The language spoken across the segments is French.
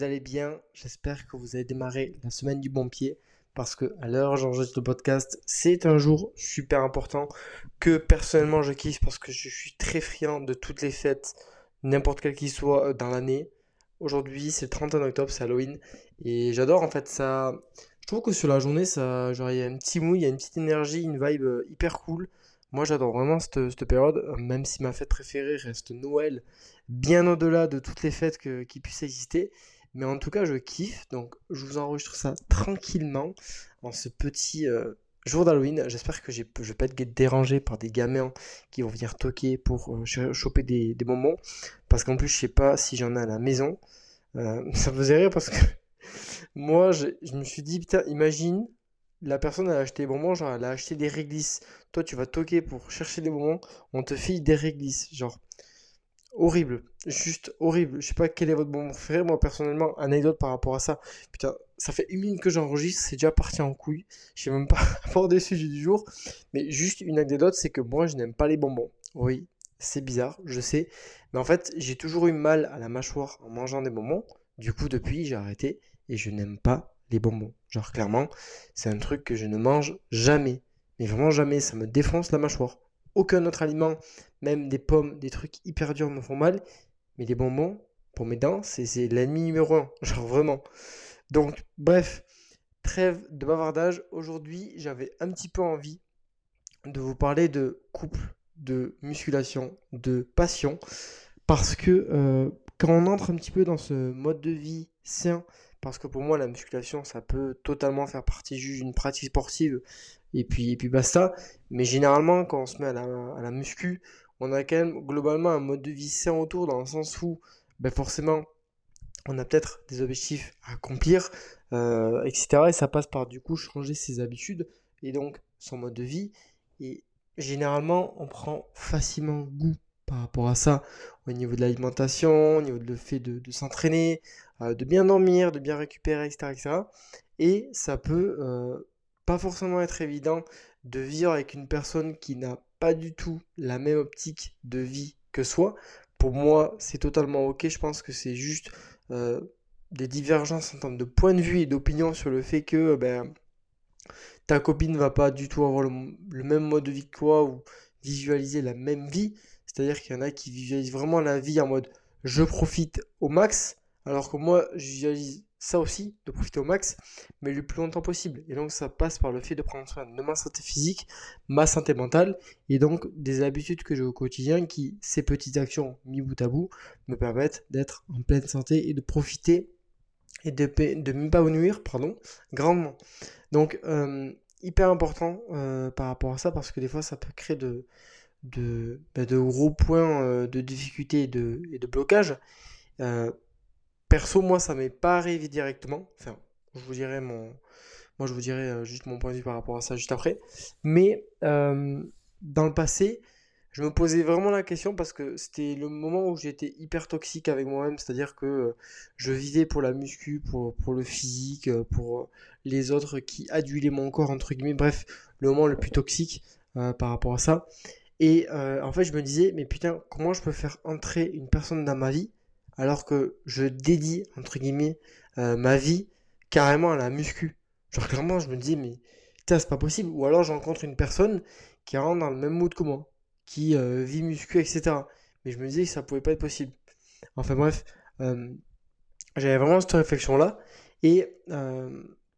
vous allez bien. J'espère que vous avez démarré la semaine du bon pied. Parce que à l'heure j'enregistre le podcast, c'est un jour super important que personnellement je kiffe parce que je suis très friand de toutes les fêtes, n'importe quelle qu'ils soient euh, dans l'année. Aujourd'hui, c'est le 31 octobre, c'est Halloween. Et j'adore en fait ça. Je trouve que sur la journée, ça, il y a un petit mou, il y a une petite énergie, une vibe euh, hyper cool. Moi, j'adore vraiment cette, période, euh, même si ma fête préférée reste Noël, bien au-delà de toutes les fêtes qui puissent exister. Mais en tout cas, je kiffe, donc je vous enregistre ça tranquillement en ce petit euh, jour d'Halloween. J'espère que je vais pas être dérangé par des gamins qui vont venir toquer pour euh, ch- choper des, bonbons. Parce qu'en plus, je sais pas si j'en ai à la maison. Euh, ça me faisait rire parce que moi, je, me suis dit, putain, imagine, la personne a acheté des bonbons, genre elle a acheté des réglisses. Toi, tu vas toquer pour chercher des bonbons, on te file des réglisses. Genre, horrible, juste horrible. Je sais pas quel est votre bonbon préféré, moi personnellement, anecdote par rapport à ça. Putain, ça fait une minute que j'enregistre, c'est déjà parti en couille. Je sais même pas aborder le sujet du jour, mais juste une anecdote, c'est que moi, je n'aime pas les bonbons. Oui, c'est bizarre, je sais. Mais en fait, j'ai toujours eu mal à la mâchoire en mangeant des bonbons. Du coup, depuis, j'ai arrêté et je n'aime pas les bonbons. Genre, clairement, c'est un truc que je ne mange jamais. Mais vraiment jamais, ça me défonce la mâchoire. Aucun autre aliment, même des pommes, des trucs hyper durs me font mal. Mais les bonbons, pour mes dents, c'est c'est l'ennemi numéro un. Genre, vraiment. Donc, bref, trêve de bavardage. Aujourd'hui, j'avais un petit peu envie de vous parler de couple, de musculation, de passion. Parce que euh, quand on entre un petit peu dans ce mode de vie sain, parce que pour moi la musculation ça peut totalement faire partie d'une pratique sportive et puis, et puis basta. Mais généralement quand on se met à la, à muscu, on a quand même globalement un mode de vie sain autour dans le sens où ben forcément on a peut-être des objectifs à accomplir, euh, etc. Et ça passe par du coup changer ses habitudes et donc son mode de vie. Et généralement, on prend facilement goût par rapport à ça au niveau de l'alimentation, au niveau de le fait de, s'entraîner, euh, de bien dormir, de bien récupérer, etc. etc. Et ça peut euh, pas forcément être évident de vivre avec une personne qui n'a pas du tout la même optique de vie que soi. Pour moi, c'est totalement ok. Je pense que c'est juste euh, des divergences en termes de point de vue et d'opinion sur le fait que ben, ta copine va pas du tout avoir le même mode de vie que toi ou visualiser la même vie. C'est-à-dire qu'il y en a qui visualisent vraiment la vie en mode je profite au max, alors que moi, je visualise ça aussi, de profiter au max, mais le plus longtemps possible. Et donc, ça passe par le fait de prendre soin de ma santé physique, ma santé mentale, et donc des habitudes que j'ai au quotidien qui, ces petites actions mis bout à bout, me permettent d'être en pleine santé et de profiter et de, de m'épanouir, pardon, grandement. Donc, euh, hyper important euh, par rapport à ça, parce que des fois, ça peut créer de, de, bah, de gros points euh, de difficulté et de, et blocage. Euh, perso, moi, ça m'est pas arrivé directement. Enfin, je vous dirai mon, moi, je vous dirai euh, juste mon point de vue par rapport à ça juste après. Mais dans le passé, je me posais vraiment la question parce que c'était le moment où j'étais hyper toxique avec moi-même, c'est-à-dire que je vivais pour la muscu, pour, le physique, pour les autres qui adulaient mon corps, entre guillemets. Bref, le moment le plus toxique par rapport à ça. Et euh, en fait, je me disais, mais putain, comment je peux faire entrer une personne dans ma vie alors que je dédie, entre guillemets, euh, ma vie carrément à la muscu? Genre, clairement, je me dis, mais putain, c'est pas possible. Ou alors, je rencontre une personne qui rentre dans le même mood que moi, qui euh, vit muscu, etc. Mais je me disais que ça pouvait pas être possible. Enfin, bref, j'avais vraiment cette réflexion-là. Et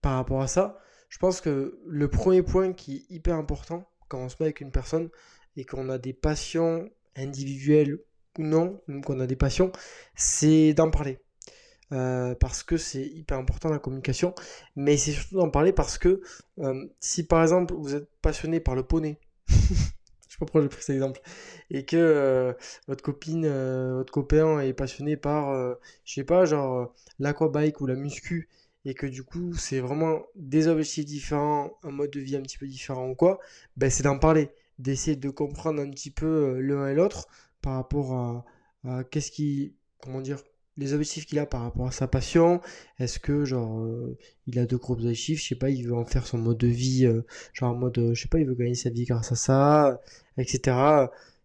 par rapport à ça, je pense que le premier point qui est hyper important quand on se met avec une personne et qu'on a des passions individuelles ou non, même qu'on a des passions, c'est d'en parler. Euh, parce que c'est hyper important la communication, mais c'est surtout d'en parler parce que euh, si par exemple vous êtes passionné par le poney, je sais pas pourquoi j'ai pris cet exemple, et que euh, votre copine, votre copain est passionné par, je sais pas, genre l'aquabike ou la muscu, et que du coup c'est vraiment des objectifs différents, un mode de vie un petit peu différent ou quoi, ben c'est d'en parler, d'essayer de comprendre un petit peu euh, l'un et l'autre par rapport à, qu'est-ce qui, comment dire, les objectifs qu'il a par rapport à sa passion. Est-ce que, genre, euh, il a de gros objectifs, je sais pas, il veut en faire son mode de vie, euh, genre en mode, je sais pas, il veut gagner sa vie grâce à ça, etc.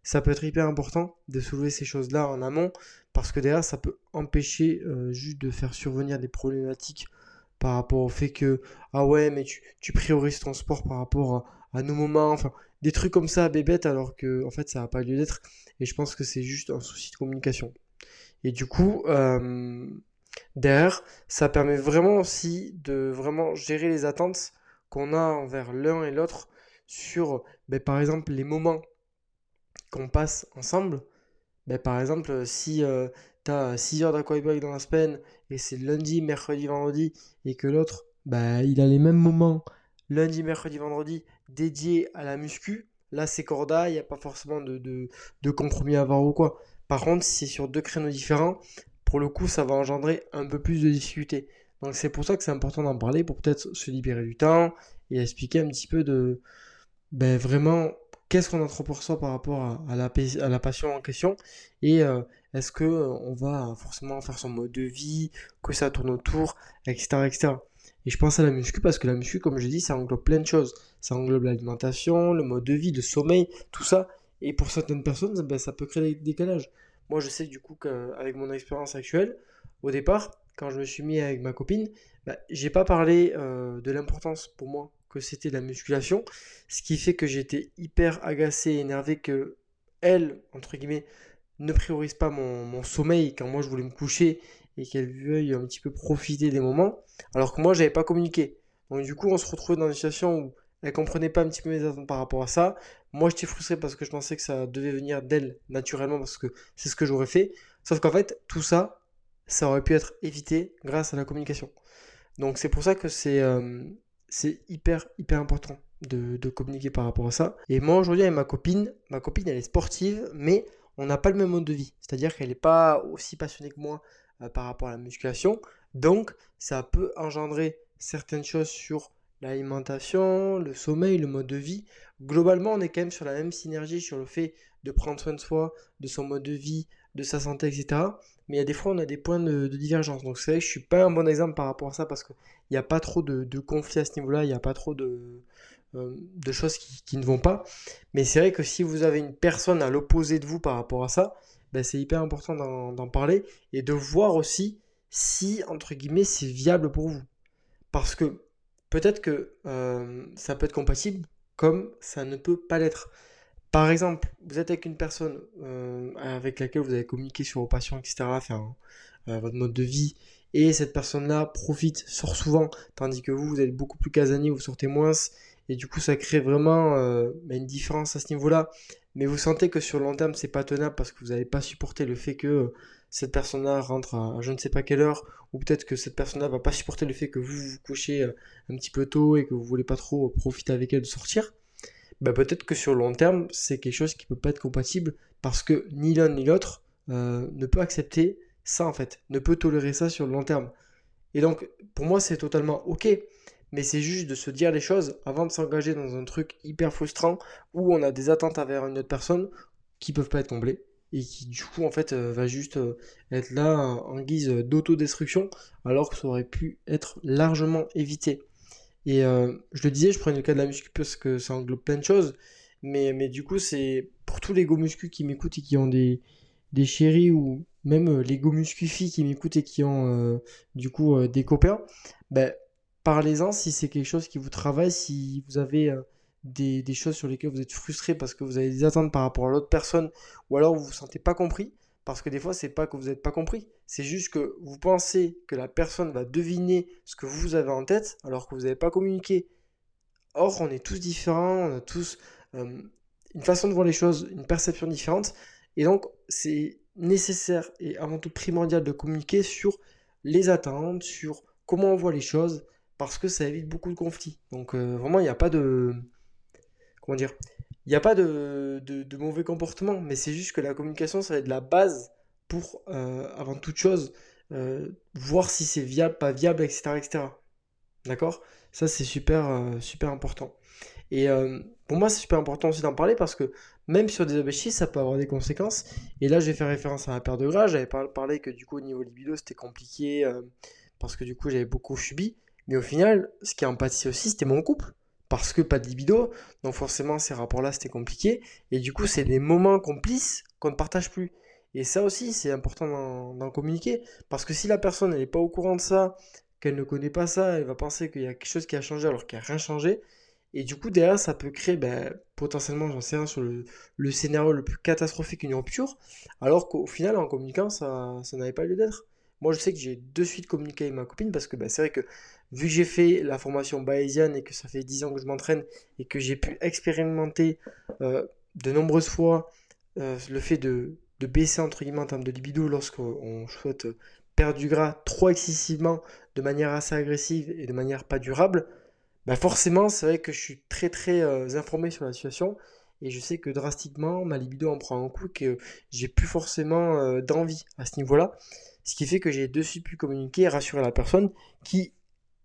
Ça peut être hyper important de soulever ces choses-là en amont parce que derrière, ça peut empêcher juste de faire survenir des problématiques par rapport au fait que, ah ouais, mais tu, tu priorises ton sport par rapport à, nos moments, enfin, des trucs comme ça, bébête, alors que, en fait, ça n'a pas lieu d'être. Et je pense que c'est juste un souci de communication. Et du coup, euh, derrière, ça permet vraiment aussi de vraiment gérer les attentes qu'on a envers l'un et l'autre sur, ben, par exemple, les moments qu'on passe ensemble. Ben, par exemple, si euh, tu as 6 heures d'aquabike dans la semaine et c'est lundi, mercredi, vendredi, et que l'autre, ben, il a les mêmes moments lundi, mercredi, vendredi dédiés à la muscu, là c'est corda, il n'y a pas forcément de, de, compromis à avoir ou quoi. Par contre, si c'est sur deux créneaux différents, pour le coup, ça va engendrer un peu plus de difficultés. Donc c'est pour ça que c'est important d'en parler, pour peut-être se libérer du temps et expliquer un petit peu de ben, vraiment qu'est-ce qu'on pour soi par rapport à, la, à la passion en question et euh, est-ce que euh, on va forcément faire son mode de vie, que ça tourne autour, etc., etc. Et je pense à la muscu parce que la muscu, comme je dis, ça englobe plein de choses. Ça englobe l'alimentation, le mode de vie, le sommeil, tout ça. Et pour certaines personnes, ben, ça peut créer des décalages. Moi, je sais du coup qu'avec mon expérience actuelle, au départ, quand je me suis mis avec ma copine, bah, j'ai pas parlé euh, de l'importance pour moi que c'était la musculation, ce qui fait que j'étais hyper agacé, énervé que elle, entre guillemets, ne priorise pas mon, sommeil quand moi je voulais me coucher et qu'elle veuille un petit peu profiter des moments, alors que moi j'avais pas communiqué. Donc du coup on se retrouvait dans une situation où elle comprenait pas un petit peu mes attentes par rapport à ça. Moi j'étais frustré parce que je pensais que ça devait venir d'elle naturellement parce que c'est ce que j'aurais fait. Sauf qu'en fait tout ça, ça aurait pu être évité grâce à la communication. Donc c'est pour ça que c'est euh, hyper hyper important de, de, communiquer par rapport à ça. Et moi aujourd'hui avec ma copine, ma copine elle est sportive, mais on n'a pas le même mode de vie. C'est-à-dire qu'elle n'est pas aussi passionnée que moi par rapport à la musculation. Donc ça peut engendrer certaines choses sur l'alimentation, le sommeil, le mode de vie. Globalement, on est quand même sur la même synergie sur le fait de prendre soin de soi, de son mode de vie, de sa santé, etc. Mais il y a des fois, on a des points de, divergence. Donc c'est vrai que je suis pas un bon exemple par rapport à ça parce qu'il n'y a pas trop de, conflits à ce niveau-là, il n'y a pas trop euh, de choses qui, ne vont pas. Mais c'est vrai que si vous avez une personne à l'opposé de vous par rapport à ça, ben c'est hyper important d'en parler et de voir aussi si, entre guillemets, c'est viable pour vous. Parce que peut-être que euh, ça peut être compatible comme ça ne peut pas l'être. Par exemple, vous êtes avec une personne euh, avec laquelle vous avez communiqué sur vos passions, etc., euh, votre mode de vie, et cette personne-là profite, sort souvent, tandis que vous, vous êtes beaucoup plus casanier, vous sortez moins, et du coup, ça crée vraiment bah, une différence à ce niveau-là. Mais vous sentez que sur le long terme, c'est pas tenable parce que vous n'avez pas supporté le fait que cette personne-là rentre à, je ne sais pas quelle heure, ou peut-être que cette personne-là va pas supporter le fait que vous vous couchez un petit peu tôt et que vous voulez pas trop profiter avec elle de sortir bah peut-être que sur le long terme, c'est quelque chose qui peut pas être compatible parce que ni l'un ni l'autre euh, ne peut accepter ça en fait, ne peut tolérer ça sur le long terme. Et donc, pour moi, c'est totalement ok, mais c'est juste de se dire les choses avant de s'engager dans un truc hyper frustrant où on a des attentes envers une autre personne qui peuvent pas être comblées et qui du coup en fait euh, va juste euh, être là en guise d'autodestruction alors que ça aurait pu être largement évité. Et euh, je le disais, je prenais le cas de la muscu parce que ça englobe plein de choses. Mais, du coup, c'est pour tous les go muscu qui m'écoutent et qui ont des, des chéris ou même les go muscu filles qui m'écoutent et qui ont du coup des copains, ben, parlez-en si c'est quelque chose qui vous travaille, si vous avez des, des, choses sur lesquelles vous êtes frustré parce que vous avez des attentes par rapport à l'autre personne ou alors vous vous sentez pas compris. Parce que des fois, c'est pas que vous n'êtes pas compris. C'est juste que vous pensez que la personne va deviner ce que vous avez en tête alors que vous n'avez pas communiqué. Or, on est tous différents, on a tous euh, une façon de voir les choses, une perception différente. Et donc, c'est nécessaire et avant tout primordial de communiquer sur les attentes, sur comment on voit les choses, parce que ça évite beaucoup de conflits. Donc, euh, vraiment, il n'y a pas de. Comment dire il n'y a pas de, mauvais comportement, mais c'est juste que la communication, ça va être la base pour, euh, avant toute chose, euh, voir si c'est viable, pas viable, etc. D'accord? Ça, c'est super, super important. Et pour moi, c'est super important aussi d'en parler parce que même sur des objectifs, ça peut avoir des conséquences. Et là, je vais faire référence à la paire de gras. J'avais parlé que du coup, au niveau libido, c'était compliqué parce que du coup, j'avais beaucoup subi. Mais au final, ce qui a empathie aussi, c'était mon couple parce que pas de libido, donc forcément ces rapports-là c'était compliqué, et du coup c'est des moments complices qu'on ne partage plus. Et ça aussi, c'est important d'en communiquer. Parce que si la personne n'est pas au courant de ça, qu'elle ne connaît pas ça, elle va penser qu'il y a quelque chose qui a changé alors qu'il n'y a rien changé. Et du coup, derrière, ça peut créer ben, potentiellement, j'en sais rien, sur le, scénario le plus catastrophique, une rupture. Alors qu'au final, en communiquant, ça, ça n'avait pas lieu d'être. Moi, je sais que j'ai de suite communiqué avec ma copine parce que ben, c'est vrai que vu que j'ai fait la formation bayésienne et que ça fait 10 ans que je m'entraîne et que j'ai pu expérimenter euh, de nombreuses fois euh, le fait de, baisser entre guillemets en termes de libido lorsqu'on souhaite perdre du gras trop excessivement de manière assez agressive et de manière pas durable, bah forcément, c'est vrai que je suis très très euh, informé sur la situation et je sais que drastiquement ma libido en prend un coup que j'ai plus forcément d'envie à ce niveau-là. Ce qui fait que j'ai de suite pu communiquer et rassurer la personne qui,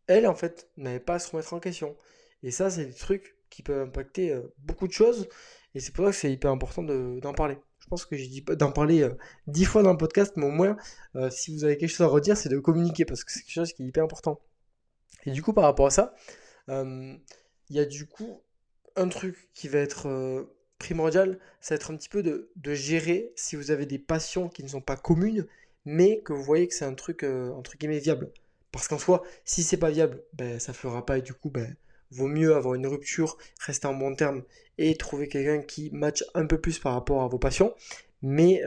elle, en fait, n'avait pas à se remettre en question. Et ça, c'est des trucs qui peuvent impacter euh, beaucoup de choses et c'est pour ça que c'est hyper important d'en parler. Je pense que j'ai dit d'en parler dix fois dans le podcast, mais au moins, si vous avez quelque chose à redire, c'est de communiquer parce que c'est quelque chose qui est hyper important. Et du coup, par rapport à ça, il y a du coup un truc qui va être primordial, ça va être un petit peu de, gérer si vous avez des passions qui ne sont pas communes, mais que vous voyez que c'est un truc entre guillemets viable. Parce qu'en soi, si c'est pas viable, ben, ça fera pas et du coup, ben, vaut mieux avoir une rupture, rester en bon terme et trouver quelqu'un qui match un peu plus par rapport à vos passions. Mais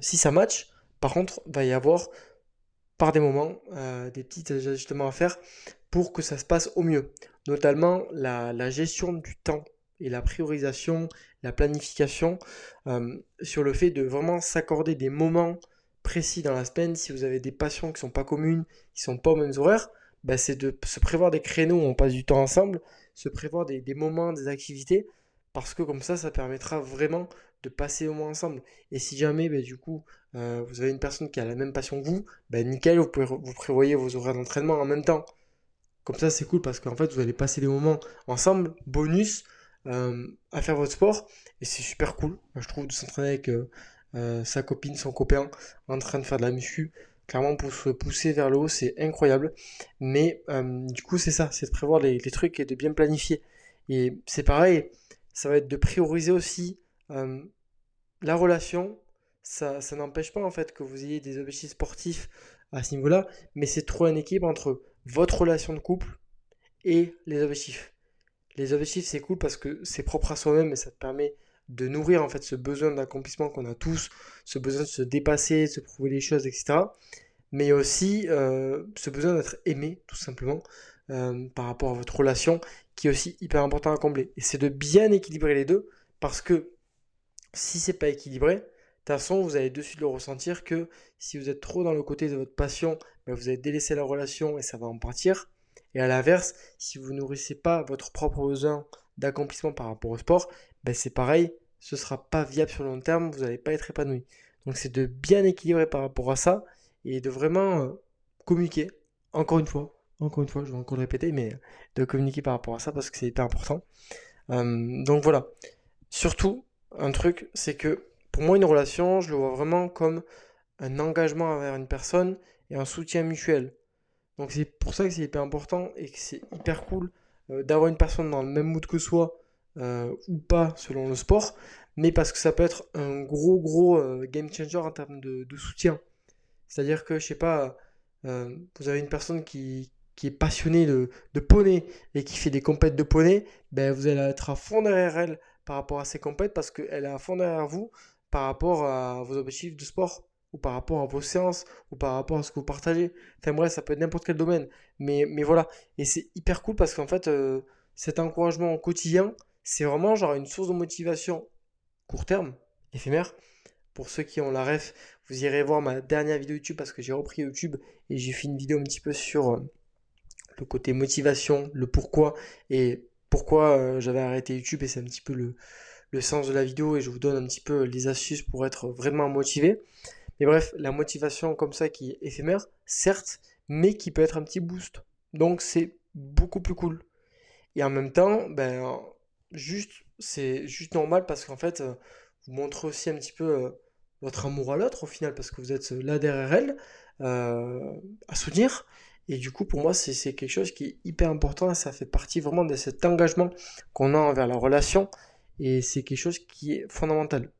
si ça match, par contre, va y avoir par des moments des petits ajustements à faire pour que ça se passe au mieux. Notamment la, gestion du temps et la priorisation, la planification euh, sur le fait de vraiment s'accorder des moments précis dans la semaine. Si vous avez des passions qui sont pas communes, qui sont pas aux mêmes horaires, bah, c'est de se prévoir des créneaux où on passe du temps ensemble, se prévoir des, moments, des activités, parce que comme ça, ça permettra vraiment de passer au moins ensemble. Et si jamais, bah, du coup, euh, vous avez une personne qui a la même passion que vous, bah, nickel, vous pouvez vous prévoyez vos horaires d'entraînement en même temps. Comme ça, c'est cool parce qu'en fait, vous allez passer des moments ensemble, bonus, euh, à faire votre sport. Et c'est super cool, je trouve, de s'entraîner avec euh, euh, sa copine, son copain, en train de faire de la muscu. Clairement, pour se pousser vers le haut, c'est incroyable. Mais du coup, c'est ça, c'est de prévoir les, trucs et de bien planifier. Et c'est pareil, ça va être de prioriser aussi la relation. Ça, ça n'empêche pas en fait que vous ayez des objectifs sportifs à ce niveau-là, mais c'est trop un équilibre entre votre relation de couple et les objectifs. Les objectifs, c'est cool parce que c'est propre à soi-même et ça te permet de nourrir en fait ce besoin d'accomplissement qu'on a tous, ce besoin de se dépasser, de se prouver les choses, etc. Mais aussi euh, ce besoin d'être aimé, tout simplement, euh, par rapport à votre relation, qui est aussi hyper important à combler. Et c'est de bien équilibrer les deux, parce que si c'est pas équilibré, toute façon, vous allez de le ressentir que si vous êtes trop dans le côté de votre passion, ben, vous allez délaisser la relation et ça va en partir. Et à l'inverse, si vous nourrissez pas votre propre besoin d'accomplissement par rapport au sport, ben c'est pareil, ce sera pas viable sur le long terme, vous n'allez pas être épanoui. Donc c'est de bien équilibrer par rapport à ça et de vraiment euh, communiquer. Encore une fois, encore une fois, je vais encore le répéter, mais de communiquer par rapport à ça parce que c'est hyper important. Euh, donc voilà. Surtout, un truc, c'est que pour moi, une relation, je le vois vraiment comme un engagement envers une personne et un soutien mutuel. Donc c'est pour ça que c'est hyper important et que c'est hyper cool euh, d'avoir une personne dans le même mood que soi euh, ou pas selon le sport, mais parce que ça peut être un gros gros euh, game changer en termes de, soutien. C'est-à-dire que, je sais pas, vous avez une personne qui, qui est passionnée de, de, poney et qui fait des compètes de poney, ben vous allez être à fond derrière elle par rapport à ses compètes parce qu'elle est à fond derrière vous par rapport à vos objectifs de sport ou par rapport à vos séances ou par rapport à ce que vous partagez. Enfin bref, ça peut être n'importe quel domaine. Mais, mais voilà. Et c'est hyper cool parce qu'en fait, euh, cet encouragement au quotidien, c'est vraiment genre une source de motivation court terme, éphémère. Pour ceux qui ont la ref, vous irez voir ma dernière vidéo YouTube parce que j'ai repris YouTube et j'ai fait une vidéo un petit peu sur euh, le côté motivation, le pourquoi et pourquoi euh, j'avais arrêté YouTube et c'est un petit peu le, le sens de la vidéo et je vous donne un petit peu les astuces pour être vraiment motivé. Mais bref, la motivation comme ça qui est éphémère, certes, mais qui peut être un petit boost. Donc c'est beaucoup plus cool. Et en même temps, ben, juste, c'est juste normal parce qu'en fait, vous montrez aussi un petit peu euh, votre amour à l'autre au final parce que vous êtes là derrière elle euh, à soutenir. Et du coup, pour moi, c'est quelque chose qui est hyper important. Ça fait partie vraiment de cet engagement qu'on a envers la relation et c'est quelque chose qui est fondamental.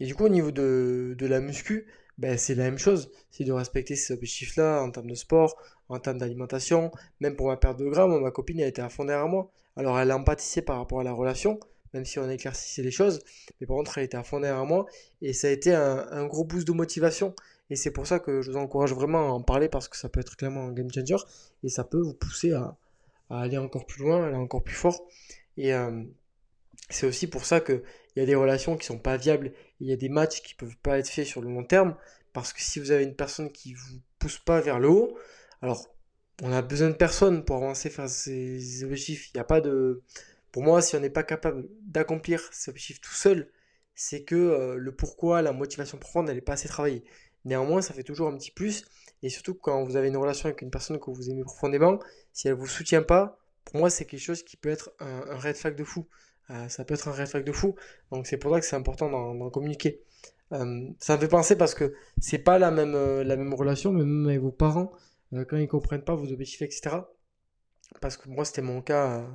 Et du coup, au niveau de, de la muscu, ben, c'est la même chose. C'est de respecter ces objectifs-là en termes de sport, en termes d'alimentation. Même pour ma perte de gras, ma copine a été à fond derrière moi. Alors, elle empathissé par rapport à la relation, même si on éclaircissait les choses. Mais par contre, elle était à fond derrière moi. Et ça a été un, gros boost de motivation. Et c'est pour ça que je vous encourage vraiment à en parler parce que ça peut être clairement un game changer. Et ça peut vous pousser à, à aller encore plus loin, à aller encore plus fort. Et euh, c'est aussi pour ça qu'il y a des relations qui sont pas viables. Il y a des matchs qui peuvent pas être faits sur le long terme. Parce que si vous avez une personne qui vous pousse pas vers le haut, alors on a besoin de personne pour avancer vers ses objectifs. Il n'y a pas de. Pour moi, si on n'est pas capable d'accomplir ses objectifs tout seul, c'est que euh, le pourquoi, la motivation profonde, elle n'est pas assez travaillée. Néanmoins, ça fait toujours un petit plus. Et surtout quand vous avez une relation avec une personne que vous aimez profondément, si elle ne vous soutient pas, pour moi, c'est quelque chose qui peut être un, red flag de fou. Euh, ça peut être un flag de fou. Donc c'est pour ça que c'est important d'en communiquer. Euh, ça me fait penser parce que c'est pas la même, euh, la même relation, même avec vos parents, quand ils comprennent pas vos objectifs, etc. Parce que moi, c'était mon cas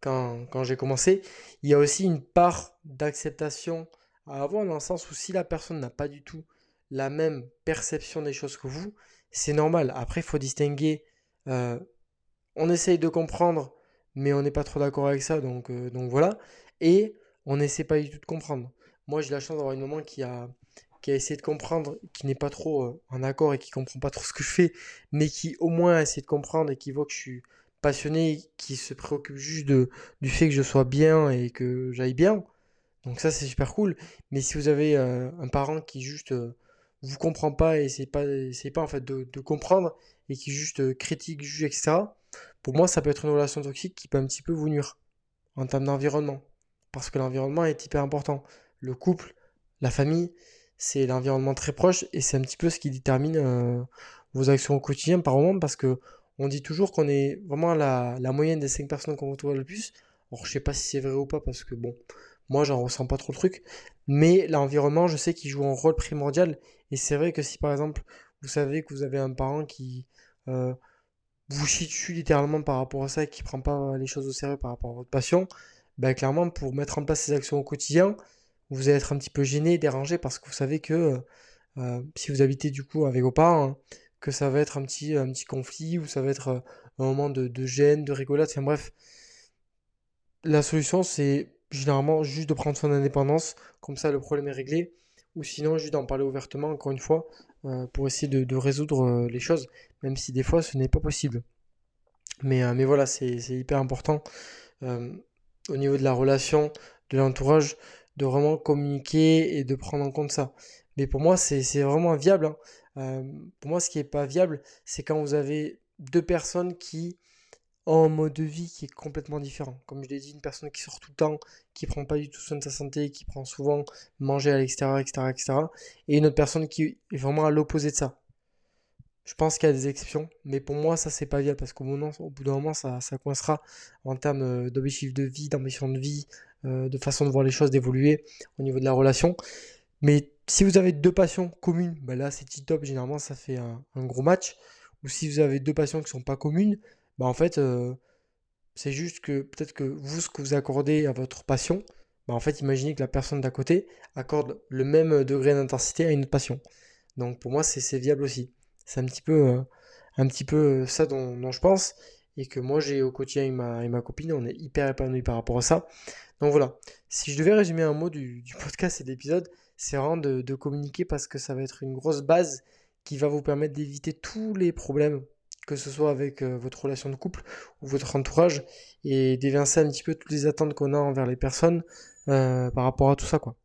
quand, quand j'ai commencé. Il y a aussi une part d'acceptation à avoir dans le sens où si la personne n'a pas du tout la même perception des choses que vous, c'est normal. Après, il faut distinguer. On essaye de comprendre, mais on n'est pas trop d'accord avec ça, donc, euh, donc voilà. Et on n'essaie pas du tout de comprendre. Moi, j'ai la chance d'avoir une maman qui a, qui a essayé de comprendre, qui n'est pas trop euh, en accord et qui comprend pas trop ce que je fais, mais qui au moins a essayé de comprendre et qui voit que je suis passionné, qui se préoccupe juste de, du fait que je sois bien et que j'aille bien. Donc ça, c'est super cool. Mais si vous avez un parent qui juste vous comprend pas et c'est pas, pas en fait de, comprendre et qui juste euh, critique, juge, etc. Pour moi, ça peut être une relation toxique qui peut un petit peu vous nuire en termes d'environnement. Parce que l'environnement est hyper important. Le couple, la famille, c'est l'environnement très proche et c'est un petit peu ce qui détermine euh, vos actions au quotidien par moment parce que on dit toujours qu'on est vraiment la, moyenne des 5 personnes qu'on retrouve le plus. Alors je sais pas si c'est vrai ou pas parce que bon, moi, j'en ressens pas trop le truc. Mais l'environnement, je sais qu'il joue un rôle primordial. Et c'est vrai que si par exemple, vous savez que vous avez un parent qui euh, vous chie dessus littéralement par rapport à ça et qui prend pas les choses au sérieux par rapport à votre passion, ben clairement, pour mettre en place ces actions au quotidien, vous allez être un petit peu gêné, dérangé parce que vous savez que euh, si vous habitez du coup avec vos parents, hein, que ça va être un petit, un petit conflit ou ça va être euh, un moment de, de gêne, de rigolade, enfin bref. La solution, c'est généralement juste de prendre son indépendance, comme ça le problème est réglé, ou sinon juste d'en parler ouvertement, encore une fois, euh, pour essayer de, résoudre euh, les choses, même si des fois ce n'est pas possible. Mais, euh, mais voilà, c'est hyper important au niveau de la relation, de l'entourage, de vraiment communiquer et de prendre en compte ça. Mais pour moi, c'est vraiment viable. Hein. pour moi, ce qui n'est pas viable, c'est quand vous avez deux personnes qui en mode de vie qui est complètement différent. Comme je l'ai dit, une personne qui sort tout le temps, qui prend pas du tout soin de sa santé, qui prend souvent manger à l'extérieur, etc., etc. Et une autre personne qui est vraiment à l'opposé de ça. Je pense qu'il y a des exceptions, mais pour moi, ça, c'est pas viable parce qu'au au bout d'un moment, ça, coincera en termes euh, d'objectifs de vie, d'ambition de vie, euh, de façon de voir les choses, d'évoluer au niveau de la relation. Mais si vous avez deux passions communes, bah là, c'est top. Généralement, ça fait un, un, gros match. Ou si vous avez deux passions qui sont pas communes, bah en fait, euh, c'est juste que peut-être que vous, ce que vous accordez à votre passion, bah en fait, imaginez que la personne d'à côté accorde le même degré d'intensité à une autre passion. Donc pour moi, c'est viable aussi. C'est un petit peu, euh, un petit peu euh, ça dont, je pense et que moi j'ai au quotidien avec ma, ma copine, on est hyper épanoui par rapport à ça. Donc voilà, si je devais résumer un mot du, podcast et de l'épisode, c'est vraiment de communiquer parce que ça va être une grosse base qui va vous permettre d'éviter tous les problèmes que ce soit avec euh, votre relation de couple ou votre entourage, et d'évincer un petit peu toutes les attentes qu'on a envers les personnes euh, par rapport à tout ça, quoi.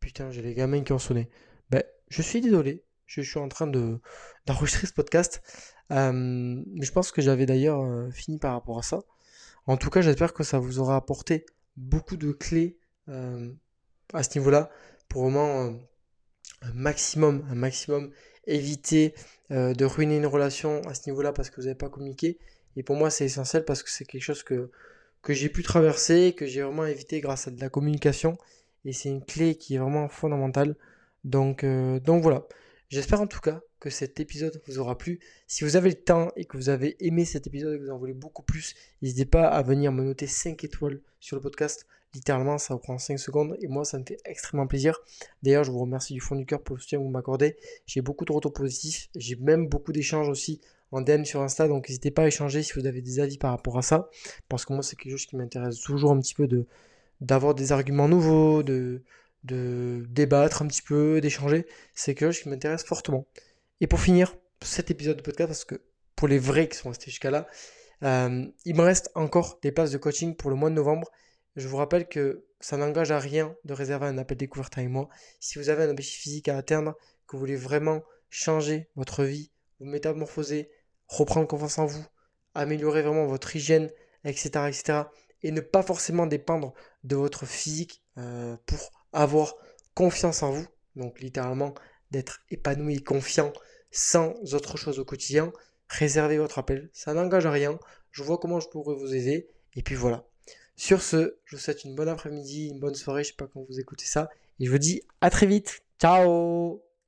Putain, j'ai les gamins qui ont sonné. Ben, je suis désolé, je suis en train de d'enregistrer ce podcast, euh, je pense que j'avais d'ailleurs fini par rapport à ça. En tout cas, j'espère que ça vous aura apporté beaucoup de clés à ce niveau-là pour vraiment un maximum, un maximum éviter euh, de ruiner une relation à ce niveau-là parce que vous n'avez pas communiqué. Et pour moi, c'est essentiel parce que c'est quelque chose que, j'ai pu traverser, que j'ai vraiment évité grâce à de la communication. Et c'est une clé qui est vraiment fondamentale. Donc, euh, donc voilà. J'espère en tout cas que cet épisode vous aura plu. Si vous avez le temps et que vous avez aimé cet épisode et que vous en voulez beaucoup plus, n'hésitez pas à venir me noter 5 étoiles sur le podcast Littéralement, ça vous prend 5 secondes et moi, ça me fait extrêmement plaisir. D'ailleurs, je vous remercie du fond du cœur pour le soutien que vous m'accordez. J'ai beaucoup de retours positifs. J'ai même beaucoup d'échanges aussi en DM sur Insta. Donc, n'hésitez pas à échanger si vous avez des avis par rapport à ça. Parce que moi, c'est quelque chose qui m'intéresse toujours un petit peu de d'avoir des arguments nouveaux, de, de débattre un petit peu, d'échanger. C'est quelque chose qui m'intéresse fortement. Et pour finir cet épisode de podcast, parce que pour les vrais qui sont restés jusqu'à là, euh, il me reste encore des places de coaching pour le mois de novembre. Je vous rappelle que ça n'engage à rien de réserver un appel découverte avec moi. Si vous avez un objectif physique à atteindre, que vous voulez vraiment changer votre vie, vous métamorphoser, reprendre confiance en vous, améliorer vraiment votre hygiène, etc., etc., et ne pas forcément dépendre de votre physique euh, pour avoir confiance en vous, donc littéralement d'être épanoui, confiant, sans autre chose au quotidien, réservez votre appel, ça n'engage à rien, je vois comment je pourrais vous aider, et puis voilà. Sur ce, je vous souhaite une bonne après-midi, une bonne soirée, je sais pas quand vous écoutez ça, et je vous dis à très vite, ciao